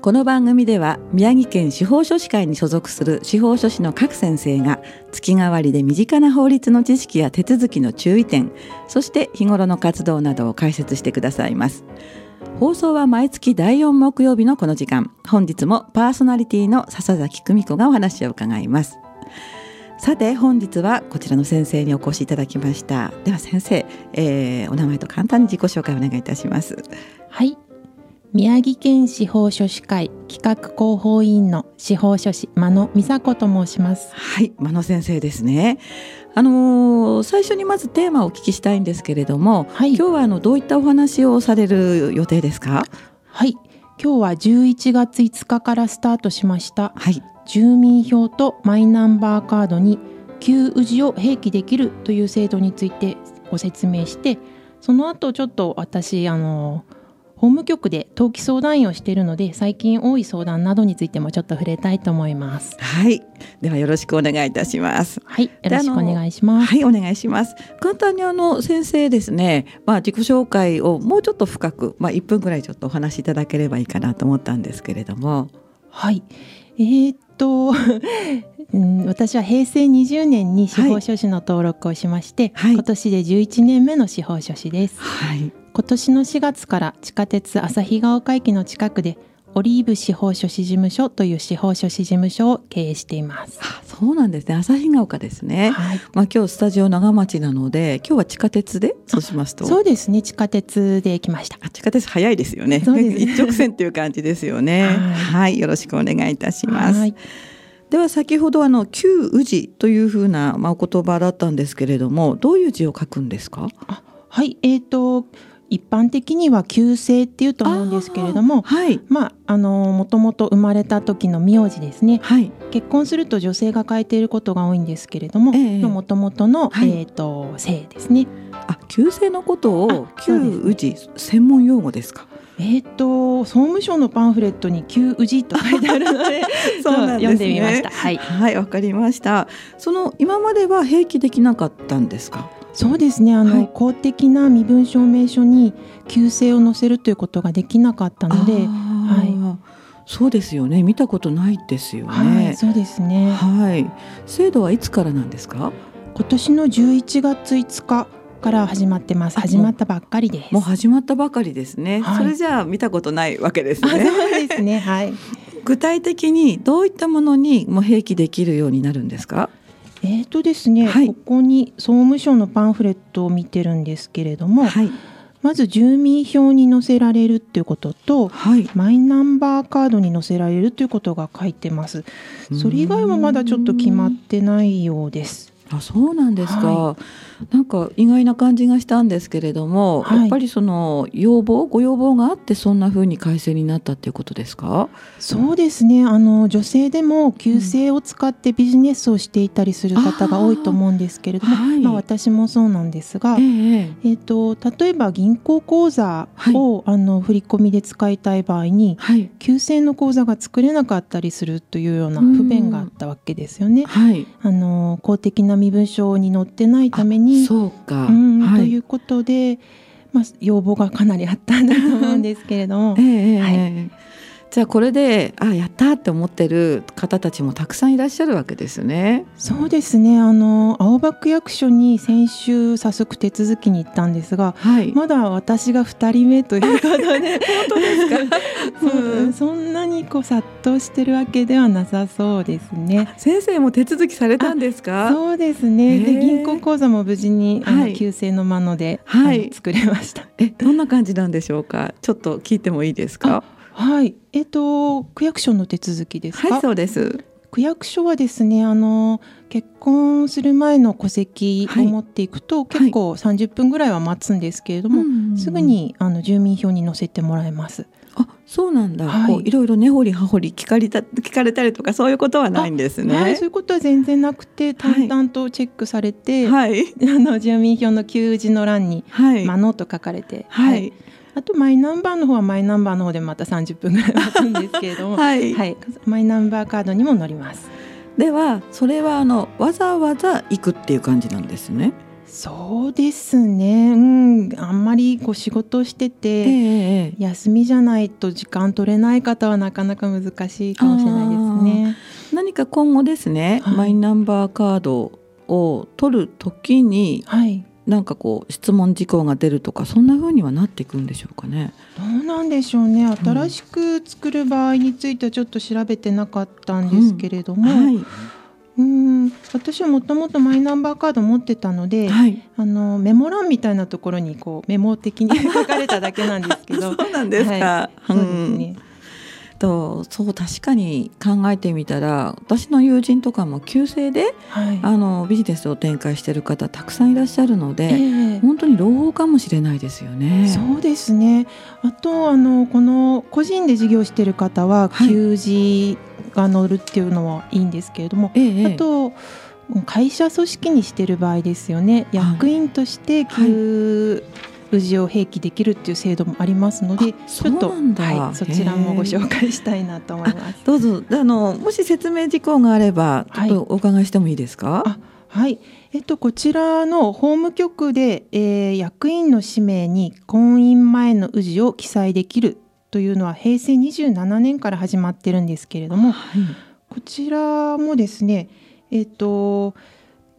この番組では宮城県司法書士会に所属する司法書士の各先生が月替わりで身近な法律の知識や手続きの注意点そして日頃の活動などを解説してくださいます。放送は毎月第4木曜日のこの時間本日もパーソナリティの笹崎久美子がお話を伺います。さて本日はこちらの先生にお越しいただきました。では先生、えー、お名前と簡単に自己紹介をお願いいたします。はい宮城県司法書士会企画広報委員の司法書士真野美佐子と申します。はい真野先生ですね。あのー、最初にまずテーマをお聞きしたいんですけれども、はい、今日はあのどういったお話をされる予定ですか？はい。今日は11月5日からスタートしました、はい、住民票とマイナンバーカードに旧氏を併記できるという制度についてご説明してその後ちょっと私あの法務局で登記相談員をしているので最近多い相談などについてもちょっと触れたいと思います。はい。ではよろしくお願いいたします。はい。よろしくお願いします。はいお願いします。簡単にあの先生ですね。まあ自己紹介をもうちょっと深くまあ1分ぐらいちょっとお話しいただければいいかなと思ったんですけれども。はい。えー、っと うん、私は平成20年に司法書士の登録をしまして、はい、今年で11年目の司法書士です、はい、今年の4月から地下鉄旭川駅の近くでオリーブ司法書士事務所という司法書士事務所を経営しています。あそうなんですね。旭川丘ですね、はい、まあ今日スタジオ長町なので今日は地下鉄でそうしますと。そうですね。地下鉄で来ました。地下鉄早いですよね。一直線っていう感じですよね。はい、はい、よろしくお願いいたします。では先ほどあの旧氏というふうなまあお言葉だったんですけれどもどういう字を書くんですか？はい。えっ、ー、と一般的には旧姓っていうと思うんですけれども、はい、まああのもともと生まれた時の名字ですね、はい、結婚すると女性が変えていることが多いんですけれども、もともとの、はい、えっ、ー、と姓ですね。あ、旧姓のことを旧氏専門用語ですか？えっ、ー、と総務省のパンフレットに旧氏と書いてあるので そうなん、ね、読んでみました。はい、はい、わかりました。その今までは併記できなかったんですか？そうですね。あの、はい、公的な身分証明書に旧姓を載せるということができなかったので、はい、そうですよね。見たことないですよね、はい、そうですね。はい。制度はいつからなんですか？今年の11月5日から始まってます。始まったばっかりです。もう始まったばかりですね、はい、それじゃあ見たことないわけですね。そうですね。はい。具体的にどういったものにも併記できるようになるんですか？えーとですね、はい、ここに総務省のパンフレットを見てるんですけれども、はい、まず住民票に載せられるっていうことと、はい、マイナンバーカードに載せられるということが書いてます。それ以外はまだちょっと決まってないようです。あそうなんですか、はい、なんか意外な感じがしたんですけれども、はい、やっぱりその要望ご要望があってそんな風に改正になったっていうことですか？そうですね。あの女性でも旧姓を使ってビジネスをしていたりする方が多いと思うんですけれども、はい、まあ、私もそうなんですが、えー、えー、と例えば銀行口座を、あの振り込みで使いたい場合に、旧姓の口座が作れなかったりするというような不便があったわけですよね。あの公的な身分証に載ってないためにそうか、うん、はい、ということで、まあ、要望がかなりあったんだと思うんですけれども。えー、はいじゃあこれであやったって思ってる方たちもたくさんいらっしゃるわけですね。そうですね。あの青葉区役所に先週早速手続きに行ったんですが、はい、まだ私が2人目ということで。本当ですか、うん、そんなにこう殺到してるわけではなさそうですね。先生も手続きされたんですか？そうですね。で銀行口座も無事に、はい、旧姓のまので、はい、作れました。えどんな感じなんでしょうか？ちょっと聞いてもいいですか？はい、えっ、ー、と区役所の手続きですはい、そうです。区役所はですねあの結婚する前の戸籍を持っていくと、はい、結構30分ぐらいは待つんですけれども、はい、すぐにあの住民票に載せてもらえます。あそうなんだ、はい、こういろいろ根掘り葉掘り聞かれた 聞かれたりとかそういうことはないんですね、はい、そういうことは全然なくて淡々とチェックされて、はい、あの住民票の給字の欄に「はい、マノ」と書かれて、はい、あとマイナンバーの方はマイナンバーの方でまた30分ぐらい待つんですけれども、はい、はい、マイナンバーカードにも載ります。ではそれはあのわざわざ行くっていう感じなんですね。そうですね、うん、あんまりこう仕事してて、えー、休みじゃないと時間取れない方はなかなか難しいかもしれないですね。何か今後ですね、はい、マイナンバーカードを取る時に、はい、なんかこう質問事項が出るとかそんな風にはなっていくんでしょうかね。どうなんでしょうね。新しく作る場合についてはちょっと調べてなかったんですけれども。うん。はい。うん。私はもともとマイナンバーカード持ってたので、はい、あのメモ欄みたいなところにこうメモ的に 書かれただけなんですけど。そうなんですか、はい、そうですね、とそう確かに考えてみたら私の友人とかも旧姓で、はい、あのビジネスを展開している方たくさんいらっしゃるので、えー、本当に朗報かもしれないですよね。そうですね。あとあのこの個人で事業している方は旧字が乗るっていうのはいいんですけれども、えー、あと会社組織にしてる場合ですよね。役員として旧、はい氏を併記できるっていう制度もありますのでちょっとはい、そちらもご紹介したいなと思います。どうぞ。あのもし説明事項があればちょっとお伺いしてもいいですか？はいはい、えっと、こちらの法務局で、えー、役員の氏名に婚姻前の氏を記載できるというのは平成27年から始まってるんですけれども、はい、こちらもですね、えっと、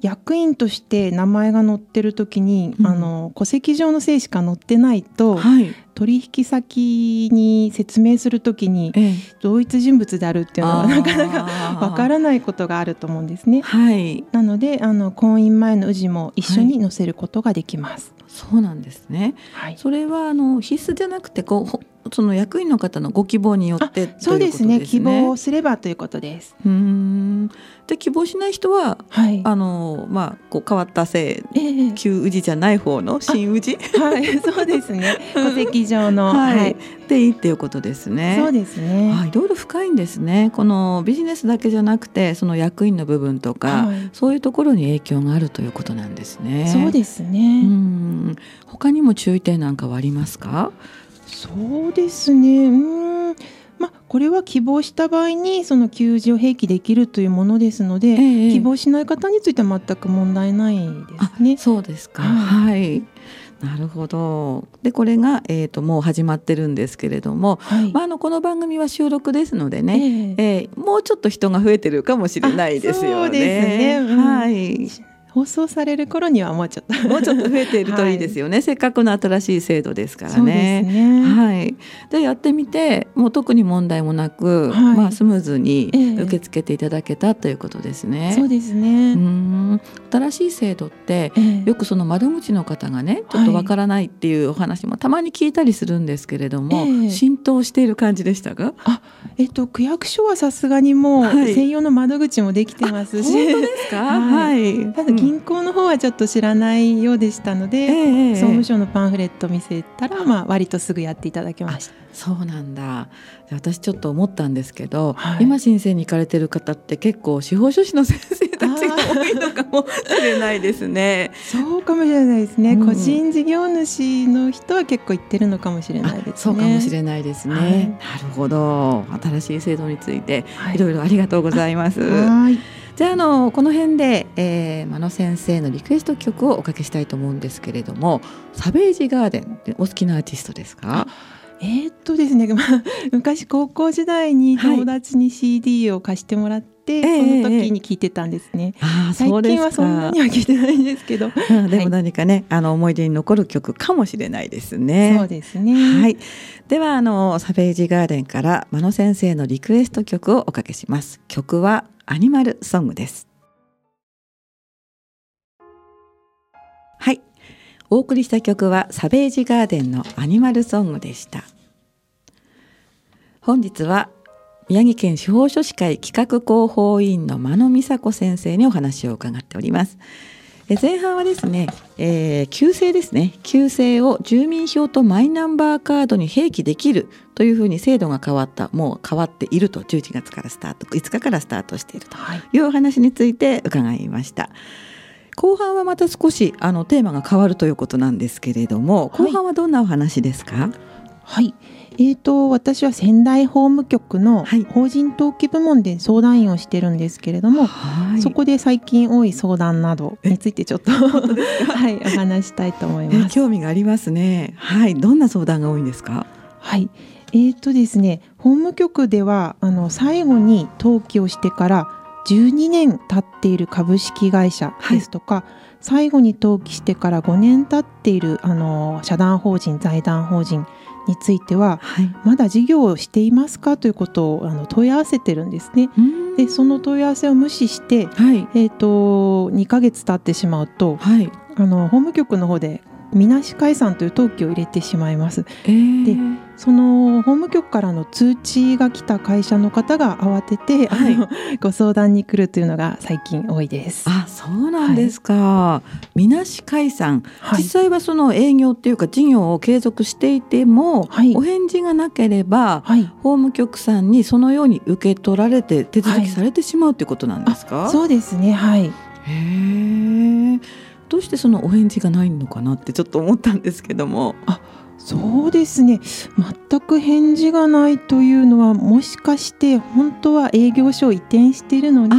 役員として名前が載ってる時に、うん、あの戸籍上の姓しか載ってないと、はい、取引先に説明する時に、ええ、同一人物であるっていうのはなかなかわからないことがあると思うんですね。はい、なのであの婚姻前の氏も一緒に載せることができます。はい、そうなんですね。はい、それはあの必須じゃなくてこうその役員の方のご希望によって、ね、そうですね希望すればということです。うんで希望しない人は、はい、あのまあこう変わった姓、えー、旧氏じゃない方の新氏はい そうですね戸籍上の、はい、はい、でいいっていうことですね。そうですね。はい、いろいろ深いんですね。このビジネスだけじゃなくてその役員の部分とか、はい、そういうところに影響があるということなんですね。そうですね。うん他にも注意点なんかはありますか？そうですね。うん。まあ、これは希望した場合にその給仕を併記できるというものですので、ええ、希望しない方については全く問題ないですね。そうですか、はい、はい。なるほど。でこれが、えーと、もう始まってるんですけれども、はい、まあ、あのこの番組は収録ですのでね、えー、えー、もうちょっと人が増えてるかもしれないですよね。ね。うん、はい放送される頃にはもうちょっと もうちょっと増えているといいですよね、はい、せっかくの新しい制度ですからね。ね。はい、でやってみてもう特に問題もなく、はい、まあ、スムーズに受け付けていただけたということですね。えそうですね。うん。新しい制度って、えよくその窓口の方がねちょっとわからないっていうお話もたまに聞いたりするんですけれども、え、浸透している感じでしたか？あ、えっと、区役所はさすがにもう専用の窓口もできてますし、本当ですか、はい、ただ銀行の方はちょっと知らないようでしたので、えー、総務省のパンフレット見せたら、まあ、割とすぐやっていただきました。そうなんだ私ちょっと思ったんですけど、はい、今申請に行かれてる方って結構司法書士の先生たちが多いのかもしれないですね。そうかもしれないですね、うん、個人事業主の人は結構行ってるのかもしれないですね。そうかもしれないですね。はい、なるほど新しい制度について、い、ろいろありがとうございます。はいじゃあのこの辺で、えー、真野先生のリクエスト曲をおかけしたいと思うんですけれどもサベージガーデンってお好きなアーティストですか？えー、っとですね、まあ、昔高校時代に友達に CD を貸してもらって、はい、その時に聞いてたんですね。えー、最近はそんなには聞いてないんですけど、でも何かね、あの思い出に残る曲かもしれないですね。そうですね。はい。ではあのサベージガーデンから真野先生のリクエスト曲をおかけします。曲はアニマルソングです。はい。お送りした曲はサベージガーデンのアニマルソングでした。本日は宮城県司法書士会企画広報委員の間野美佐子先生にお話を伺っております。え前半はですね、えー、旧姓ですね。旧姓を住民票とマイナンバーカードに併記できるというふうに制度が変わった。もう変わっていると。11月からスタート。5日からスタートしていると。い。うお話について伺いました。後半はまた少しあのテーマが変わるということなんですけれども後半はどんなお話ですか、はいはい、えーと、私は仙台法務局の法人登記部門で相談員をしてるんですけれども、はい、そこで最近多い相談などについてちょっと はいお話したいと思います。興味がありますね。はい、どんな相談が多いんですか？はい、えーとですね、法務局ではあの最後に登記をしてから12年経っている株式会社ですとか、はい、最後に登記してから5年経っているあの社団法人財団法人については、はい、まだ事業をしていますかということをあの問い合わせてるんですね。でその問い合わせを無視して、はい、えーと、2ヶ月経ってしまうと、はい、あの法務局の方でみなし解散という登記を入れてしまいます。えー、でその法務局からの通知が来た会社の方が慌てて、はい、ご相談に来るというのが最近多いです。あそうなんですか。はい、みなし解散、はい、実際はその営業っていうか事業を継続していても、はい、お返事がなければ、はい、法務局さんにそのように受け取られて手続きされてしまうということなんですか？そうですね。はい。へえ。どうしてそのお返事がないのかなってちょっと思ったんですけども。あそうですね。全く返事がないというのはもしかして本当は営業所を移転しているのに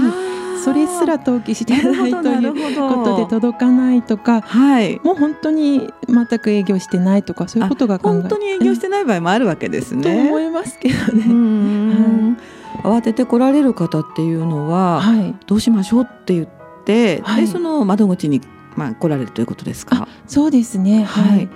それすら登記してないということで届かないとか、はい、もう本当に全く営業してないとかそういうことが本当に営業してない場合もあるわけですね。と思いますけどね。慌てて来られる方っていうのは、はい、どうしましょうって言って、はい、でその窓口にまあ、来られるということですか？そうですね、はい、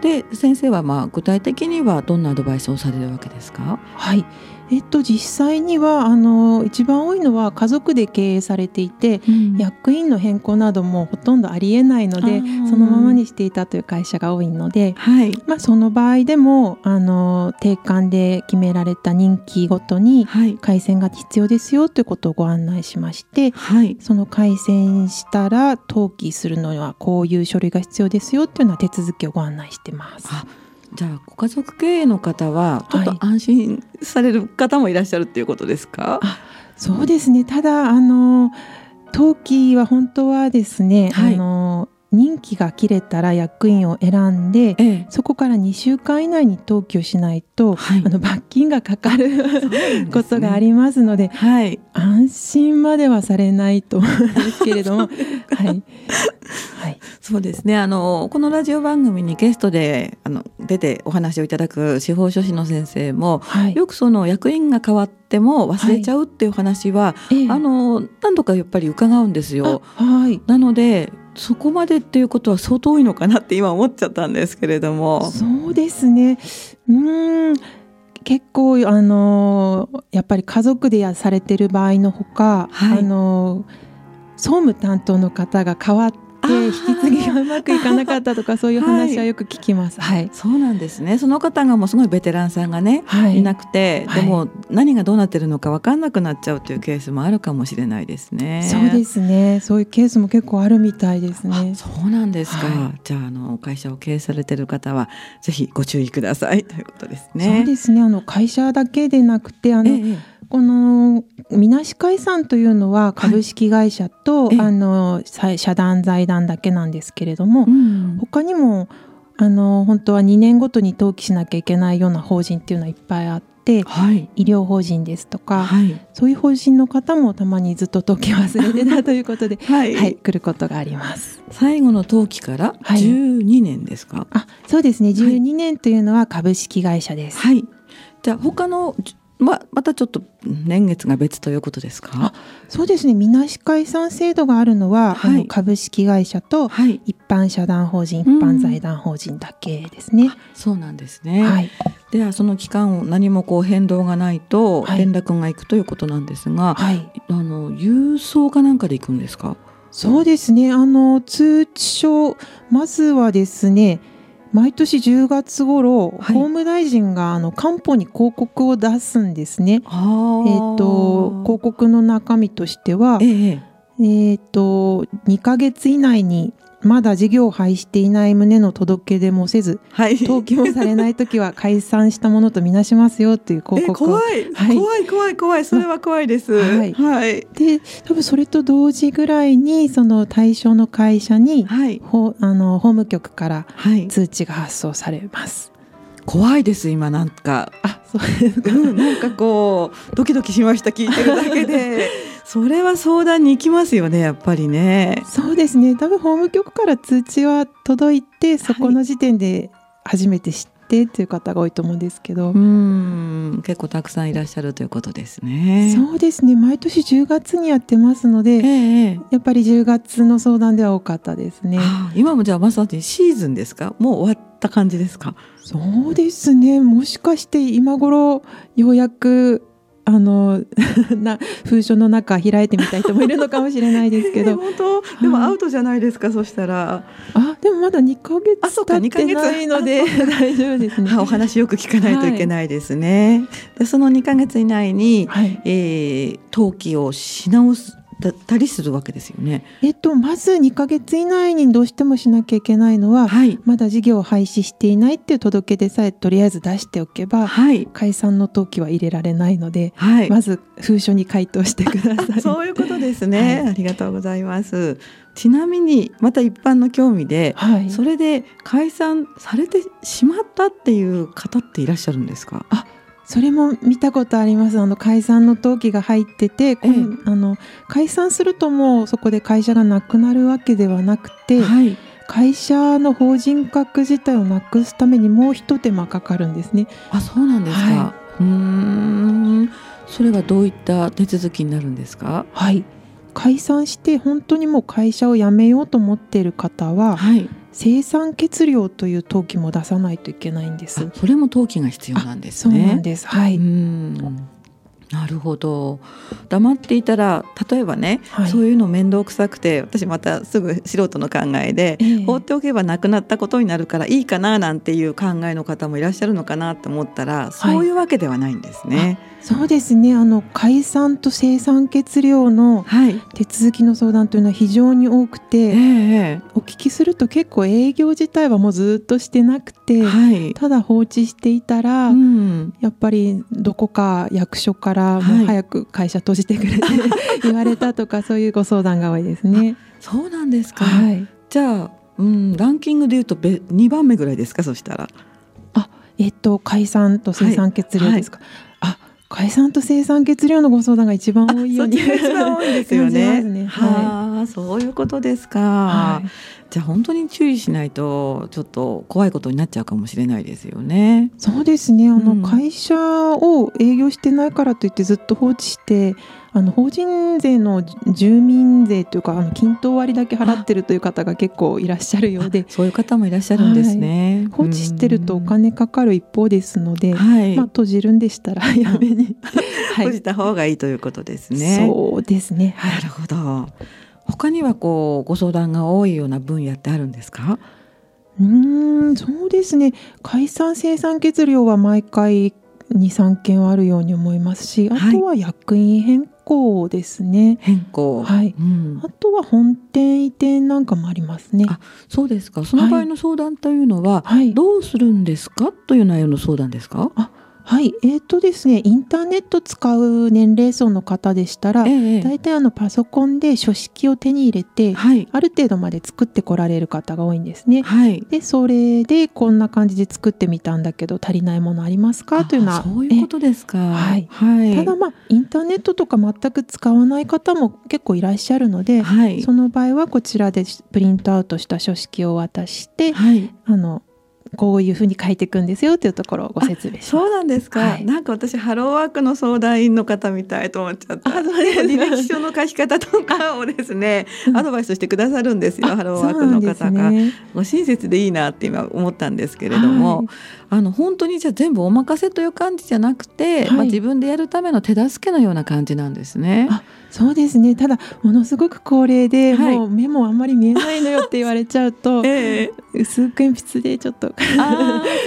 で先生はまあ具体的にはどんなアドバイスをされるわけですか？はいえっと、実際にはあの一番多いのは家族で経営されていて、うん、役員の変更などもほとんどありえないのでそのままにしていたという会社が多いので、はい、まあ、その場合でもあの定款で決められた任期ごとに改選が必要ですよということをご案内しまして、はい、その改選したら登記するのにはこういう書類が必要ですよというような手続きをご案内してます。じゃあご家族経営の方はちょっと安心される方もいらっしゃるっていうことですか、はい、そうですね。ただあの登記は本当はですね、はい、あの任期が切れたら役員を選んで、ええ、そこから2週間以内に登記をしないと、はい、あの罰金がかかる、ね、ことがありますので、はい、安心まではされないと思うんですけれども、はい、はい、そうですね。あのこのラジオ番組にゲストであの出てお話をいただく司法書士の先生も、はい、よくその役員が変わっても忘れちゃうっていう話は、はい、あの何度かやっぱり伺うんですよ。はい、なのでそこまでっていうことは相当多いのかなって今思っちゃったんですけれども。そうですね。うん。結構あのやっぱり家族でやされてる場合のほか、はい、あの総務担当の方が変わっ引き継ぎがうまくいかなかったとかそういう話はよく聞きます。はい、そうなんですね。その方がもうすごいベテランさんがね、はい、いなくて、でも何がどうなってるのか分かんなくなっちゃうというケースもあるかもしれないですね。そうですね。そういうケースも結構あるみたいですね。そうなんですか。はい、じゃああの会社を経営されてる方はぜひご注意くださいということですね。そうですね。あの会社だけでなくてあの、ええこのみなし解散というのは株式会社と、はい、あの社団財団だけなんですけれども、うん、他にもあの本当は2年ごとに登記しなきゃいけないような法人っていうのはいっぱいあって、はい、医療法人ですとか、はい、そういう法人の方もたまにずっと登記忘れてたということで、はい、はい、来ることがあります。最後の登記から12年ですか？あ、そうですね。12年というのは株式会社です。はい。じゃあ他のままたちょっと年月が別ということですか？そうですね。みなし解散制度があるのは、はい、あの株式会社と一般社団法人、はい、一般財団法人だけですね。そうなんですね、はい、ではその期間を何もこう変動がないと連絡がいくということなんですが、はい、あの郵送かなんかで行くんですか？そうですね。あの通知書まずはですね毎年10月頃、はい、法務大臣があの官報に広告を出すんですね。えっ、ー、と広告の中身としては、えー、えー、と2ヶ月以内にまだ事業を廃していない旨の届け出もせず、はい、登記もされない時は解散したものとみなしますよという広告怖い、はい、怖い怖い怖い。それは怖いです。はい、はい、で多分それと同時ぐらいにその対象の会社に、はい、ほあの法務局から通知が発送されます。怖いです今なんか。あそうですか、うん、なんかこうドキドキしました聞いてるだけで それは相談に行きますよねやっぱりね。そうですね。多分法務局から通知は届いてそこの時点で初めて知ってっていう方が多いと思うんですけど、うん。結構たくさんいらっしゃるということですね。そうですね。毎年10月にやってますので、えー、やっぱり10月の相談では多かったですね。今もじゃあまさにシーズンですか？もう終わった感じですか？そうですね。もしかして今頃ようやくあの な封書の中開いてみたい人もいるのかもしれないですけど。本当？でもアウトじゃないですか、そしたら。あでもまだ2か月。経ってないので大丈夫ですね。お話よく聞かないといけないですね、はい、でその2か月以内に、はい、えー、登記をし直すたりするわけですよね。えっと、まず2か月以内にどうしてもしなきゃいけないのは、はい、まだ事業を廃止していないっていう届け出さえとりあえず出しておけば、はい、解散の登記は入れられないので、はい、まず封書に回答してください。そういうことですね、ありがとうございます。ちなみにまた一般の興味で、それで解散されてしまったっていう方っていらっしゃるんですか？あそれも見たことあります。あの解散の登記が入ってて、ええ、あの解散するともうそこで会社がなくなるわけではなくて、はい、会社の法人格自体をなくすためにもう一手間かかるんですね。あそうなんですか、はい、うん。それはどういった手続きになるんですか？はい。解散して本当にもう会社を辞めようと思っている方は、はい、生産血量という登記も出さないといけないんです。それも登記が必要なんですね。そうなんです。はい。なるほど。黙っていたら例えばね、はい、そういうの面倒くさくて私またすぐ素人の考えで、えー、放っておけばなくなったことになるからいいかななんていう考えの方もいらっしゃるのかなと思ったらそういうわけではないんですね。はいそうですね。あの解散と生産血量の手続きの相談というのは非常に多くて、はいお聞きすると結構営業自体はもうずっとしてなくて、はい、ただ放置していたら、うん、やっぱりどこか役所からもう早く会社閉じてくれて、言われたとかそういうご相談が多いですね。そうなんですか、はい、じゃあ、うん、ランキングでいうと2番目ぐらいですかそしたら。あえっと解散と生産血量ですか、解散と生産血量のご相談が一番多いように一番多いですよね。ねはい、そういうことですか。はい、じゃあ本当に注意しないとちょっと怖いことになっちゃうかもしれないですよね。そうですね。あの、うん、会社を営業してないからといってずっと放置してあの法人税の住民税というかあの均等割だけ払ってるという方が結構いらっしゃるようでそういう方もいらっしゃるんですね、はい、放置してるとお金かかる一方ですので、はい、まあ、閉じるんでしたらやめに、はい、閉じた方がいいということですね。そうですね、はい、なるほど。他にはこうご相談が多いような分野ってあるんですか？うんそうですね。解散生産血量は毎回23件はあるように思いますしあとは役員変更ですね。変更。はい。うん、あとは本店移転なんかもありますね。あ、そうですか。その場合の相談というのは、はい、どうするんですか？という内容の相談ですか？あ、はい、えーとですね、インターネット使う年齢層の方でしたら、ええ、大体あのパソコンで書式を手に入れて、はい、ある程度まで作ってこられる方が多いんですね。はい、でそれでこんな感じで作ってみたんだけど足りないものありますか？というのはそういうことですか。はい、はい、ただまあインターネットとか全く使わない方も結構いらっしゃるので、はい、その場合はこちらでプリントアウトした書式を渡して、はい、あのこういうふうに書いていくんですよというところをご説明しそうなんですか、はい、なんか私ハローワークの相談員の方みたいと思っちゃった。履歴書の書き方とかをですね、アドバイスしてくださるんですよハローワークの方が。ね、もう親切でいいなって今思ったんですけれども、はい、あの本当にじゃ全部お任せという感じじゃなくて、はい、まあ自分でやるための手助けのような感じなんですね。そうですね。ただものすごく高齢で、はい、もう目もあんまり見えないのよって言われちゃうと、えー、薄く鉛筆でちょっとあ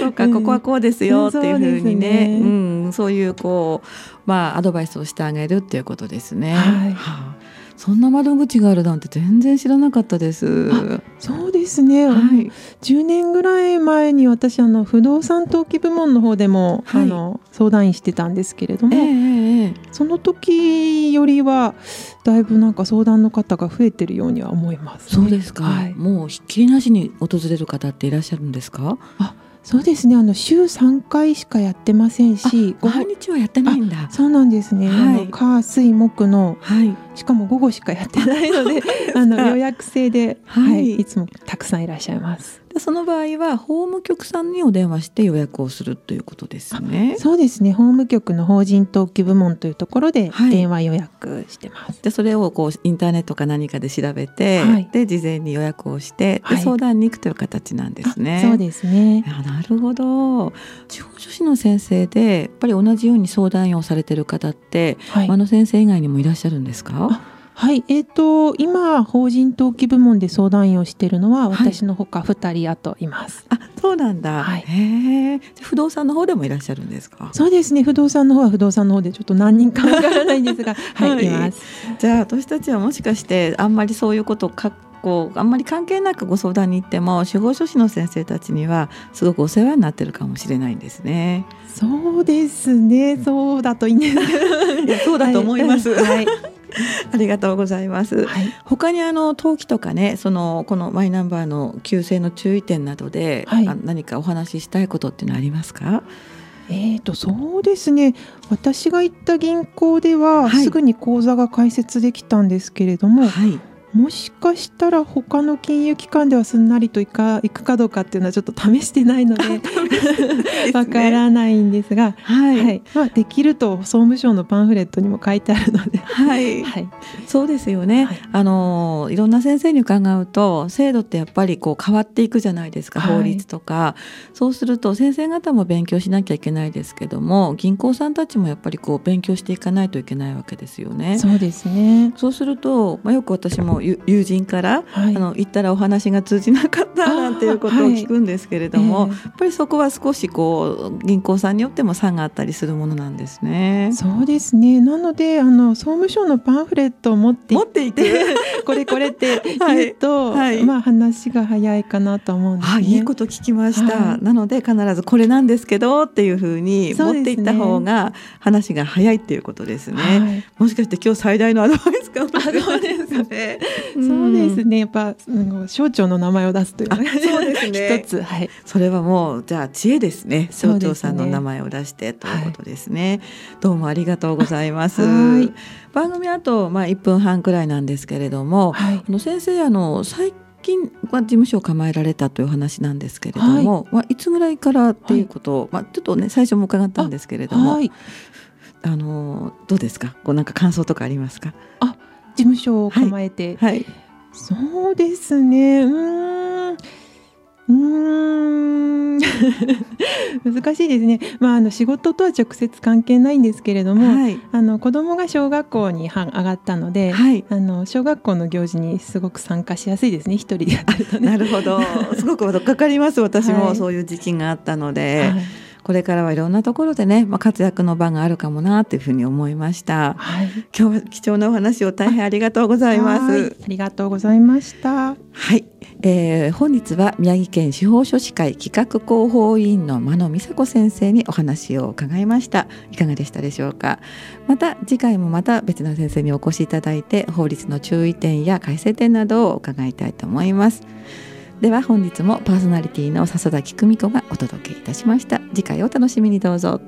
そうか、ここはこうですよっていうふうにね,、うん、ね、そういうこうまあアドバイスをしてあげるっていうことですね。はい、はあ。そんな窓口があるなんて全然知らなかったです。そうですね。はい、10年ぐらい前に私あの不動産登記部門の方でも、はい、あの相談員してたんですけれども、えー、その時よりはだいぶなんか相談の方が増えてるようには思います、ね、そうですか。はい、もうひっきりなしに訪れる方っていらっしゃるんですか？あそうですね。あの週3回しかやってませんし毎日はやってないんだ。そうなんですね、はい、火水木の、はい、しかも午後しかやってないので あの予約制で、はい、はい、いつもたくさんいらっしゃいますその場合は法務局さんにお電話して予約をするということですね。そうですね。法務局の法人登記部門というところで電話予約してます。でそれをこうインターネットか何かで調べて、はい、で事前に予約をして、で相談に行くという形なんですね。そうですね。なるほど。司法書士の先生でやっぱり同じように相談員をされてる方って、はい、間野先生以外にもいらっしゃるんですか？はい、えっ、ー、と今法人登記部門で相談員をしているのは私のほか二人あといます。はい、あ、そうなんだ。はい、へえ。不動産の方でもいらっしゃるんですか？そうですね。不動産の方は不動産の方でちょっと何人かわからないんですが、はい、はい、います。じゃあ私たちはもしかしてあんまりそういうことかこうあんまり関係なくご相談に行っても司法書士の先生たちにはすごくお世話になってるかもしれないんですね。そうですね。そうだとい いんです。そうだと思います。はい ありがとうございます。はい、他にあの登記とかね、そのこのマイナンバーの旧姓の注意点などで、はい、何かお話ししたいことっていうのはありますか？えーとそうですね。私が行った銀行では、はい、すぐに口座が開設できたんですけれども、はい、もしかしたら他の金融機関ではすんなりといか行くかどうかっていうのはちょっと試してないのでわ、ね、からないんですが、はい、はい、まあ、できると総務省のパンフレットにも書いてあるので、はい、はい、そうですよね、はい、あのいろんな先生に伺うと制度ってやっぱりこう変わっていくじゃないですか法律とか、そうすると先生方も勉強しなきゃいけないですけども銀行さんたちもやっぱりこう勉強していかないといけないわけですよね。そうですね。そうすると、まあ、よく私も友人から、はい、あの行ったらお話が通じなかったなんていうことを聞くんですけれども、はい。えー、やっぱりそこは少しこう銀行さんによっても差があったりするものなんですね。そうですね。なのであの総務省のパンフレットを持って持っていて これこれって言うと、はい、まあ話が早いかなと思うんですね。いいこと聞きました、なので必ずこれなんですけどっていうふうに持っていった方が話が早いっていうことですね。もしかして今日最大のアドバイスかもしれないですね。そうですね。やっぱ省庁の名前を出すというそうですね。一つはい。それはもうじゃあ知恵ですね。省庁さんの名前を出してということですね、はい、どうもありがとうございます番組あとまあ1分半くらいなんですけれども、はい、あの先生あの最近は事務所を構えられたという話なんですけれども、はい、まあ、いつぐらいからっていうことを、まあ、ちょっとね最初も伺ったんですけれども、はい、あのどうですか？こうなんか感想とかありますか？あ事務所を構えて、はい、はい、そうですね。うん。うん 難しいですね、まあ、あの仕事とは直接関係ないんですけれども、はい、あの子供が小学校に上がったので、はい、あの小学校の行事にすごく参加しやすいですね。一人でやってると、ね、なるほど。すごくかかります私も。そういう時期があったので。はいこれからはいろんなところでね、まあ、活躍の場があるかもなというふうに思いました、はい、今日は貴重なお話を大変ありがとうございます。ありがとうございました。はい、えー、本日は宮城県司法書士会企画広報委員の間野美佐子先生にお話を伺いました。いかがでしたでしょうか。また次回もまた別の先生にお越しいただいて法律の注意点や改正点などを伺いたいと思いますでは本日もパーソナリティの笹崎久美子がお届けいたしました。次回お楽しみにどうぞ。